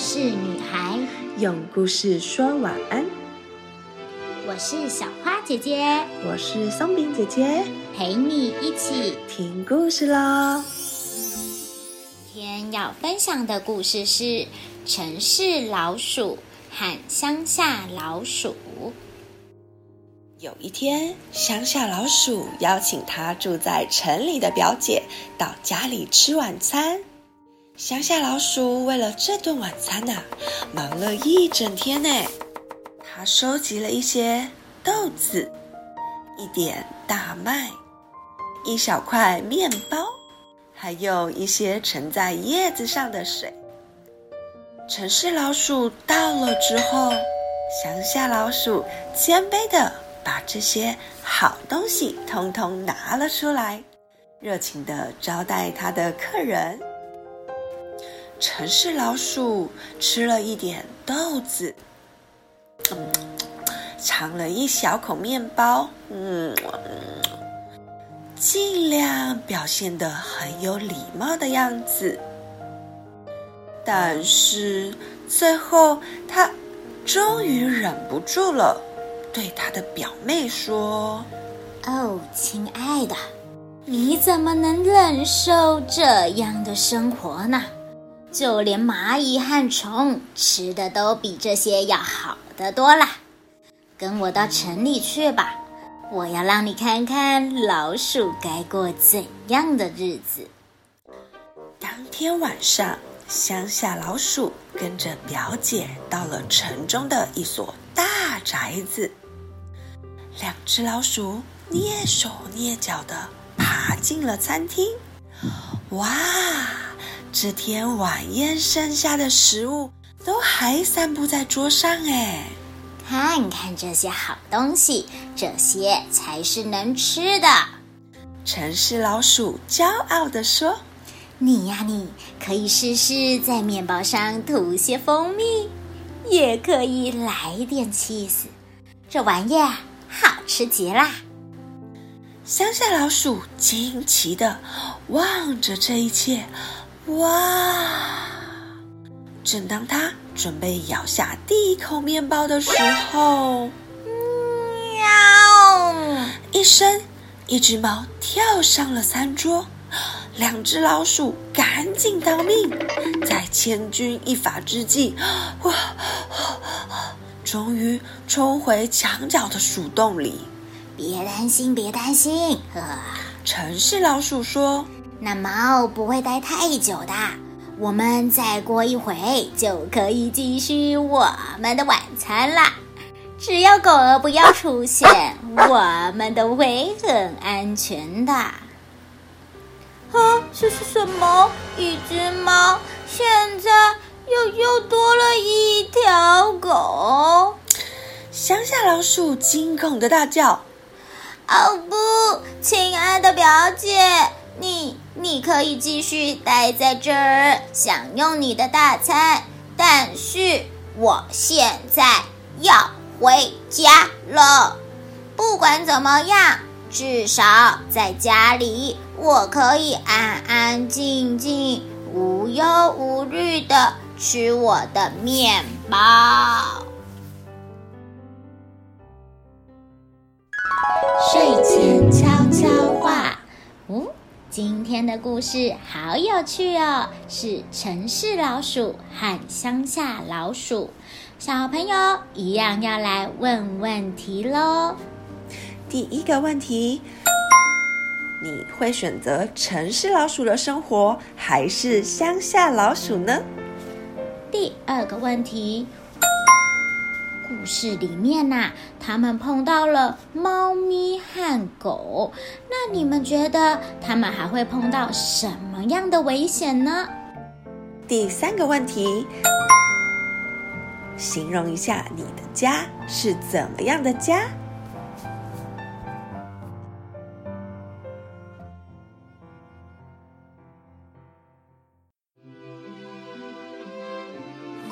事女孩，用故事说晚安。我是小花姐姐，我是松饼姐姐，陪你一起听故事喽。今天要分享的故事是《城市老鼠和乡下老鼠》。有一天，乡下老鼠邀请他住在城里的表姐到家里吃晚餐。乡下老鼠为了这顿晚餐呐，忙了一整天呢。它收集了一些豆子、一点大麦、一小块面包，还有一些盛在叶子上的水。城市老鼠到了之后，乡下老鼠谦卑的。把这些好东西通通拿了出来，热情的招待他的客人。城市老鼠吃了一点豆子，尝了一小口面包，嗯，尽量表现得很有礼貌的样子。但是最后，他终于忍不住了。对他的表妹说：“哦，亲爱的，你怎么能忍受这样的生活呢？就连蚂蚁和虫吃的都比这些要好得多啦！跟我到城里去吧，我要让你看看老鼠该过怎样的日子。”当天晚上，乡下老鼠跟着表姐到了城中的一所大宅子。两只老鼠蹑手蹑脚的爬进了餐厅。哇，这天晚宴剩下的食物都还散布在桌上哎！看看这些好东西，这些才是能吃的。城市老鼠骄傲地说：“你呀，你可以试试在面包上涂些蜂蜜，也可以来点 cheese。这玩意儿。”好吃极啦！乡下老鼠惊奇的望着这一切，哇！正当他准备咬下第一口面包的时候，喵！一声，一只猫跳上了餐桌，两只老鼠赶紧逃命，在千钧一发之际，哇！终于冲回墙角的鼠洞里。别担心，别担心。呵，城市老鼠说：“那猫不会待太久的，我们再过一会就可以继续我们的晚餐啦。只要狗儿不要出现，我们都会很安全的。”啊，这是什么？一只猫？现在？又又多了一条狗，乡下老鼠惊恐的大叫：“哦不，亲爱的表姐，你可以继续待在这儿享用你的大餐，但是我现在要回家了。不管怎么样，至少在家里我可以安安静静、无忧无虑的。”吃我的面包。睡前悄悄，今天的故事好有趣哦，是城市老鼠和乡下老鼠。小朋友一样要来问问题喽。第一个问题，你会选择城市老鼠的生活，还是乡下老鼠呢？第二个问题，故事里面呐，他们碰到了猫咪和狗，那你们觉得他们还会碰到什么样的危险呢？第三个问题，形容一下你的家是怎么样的家？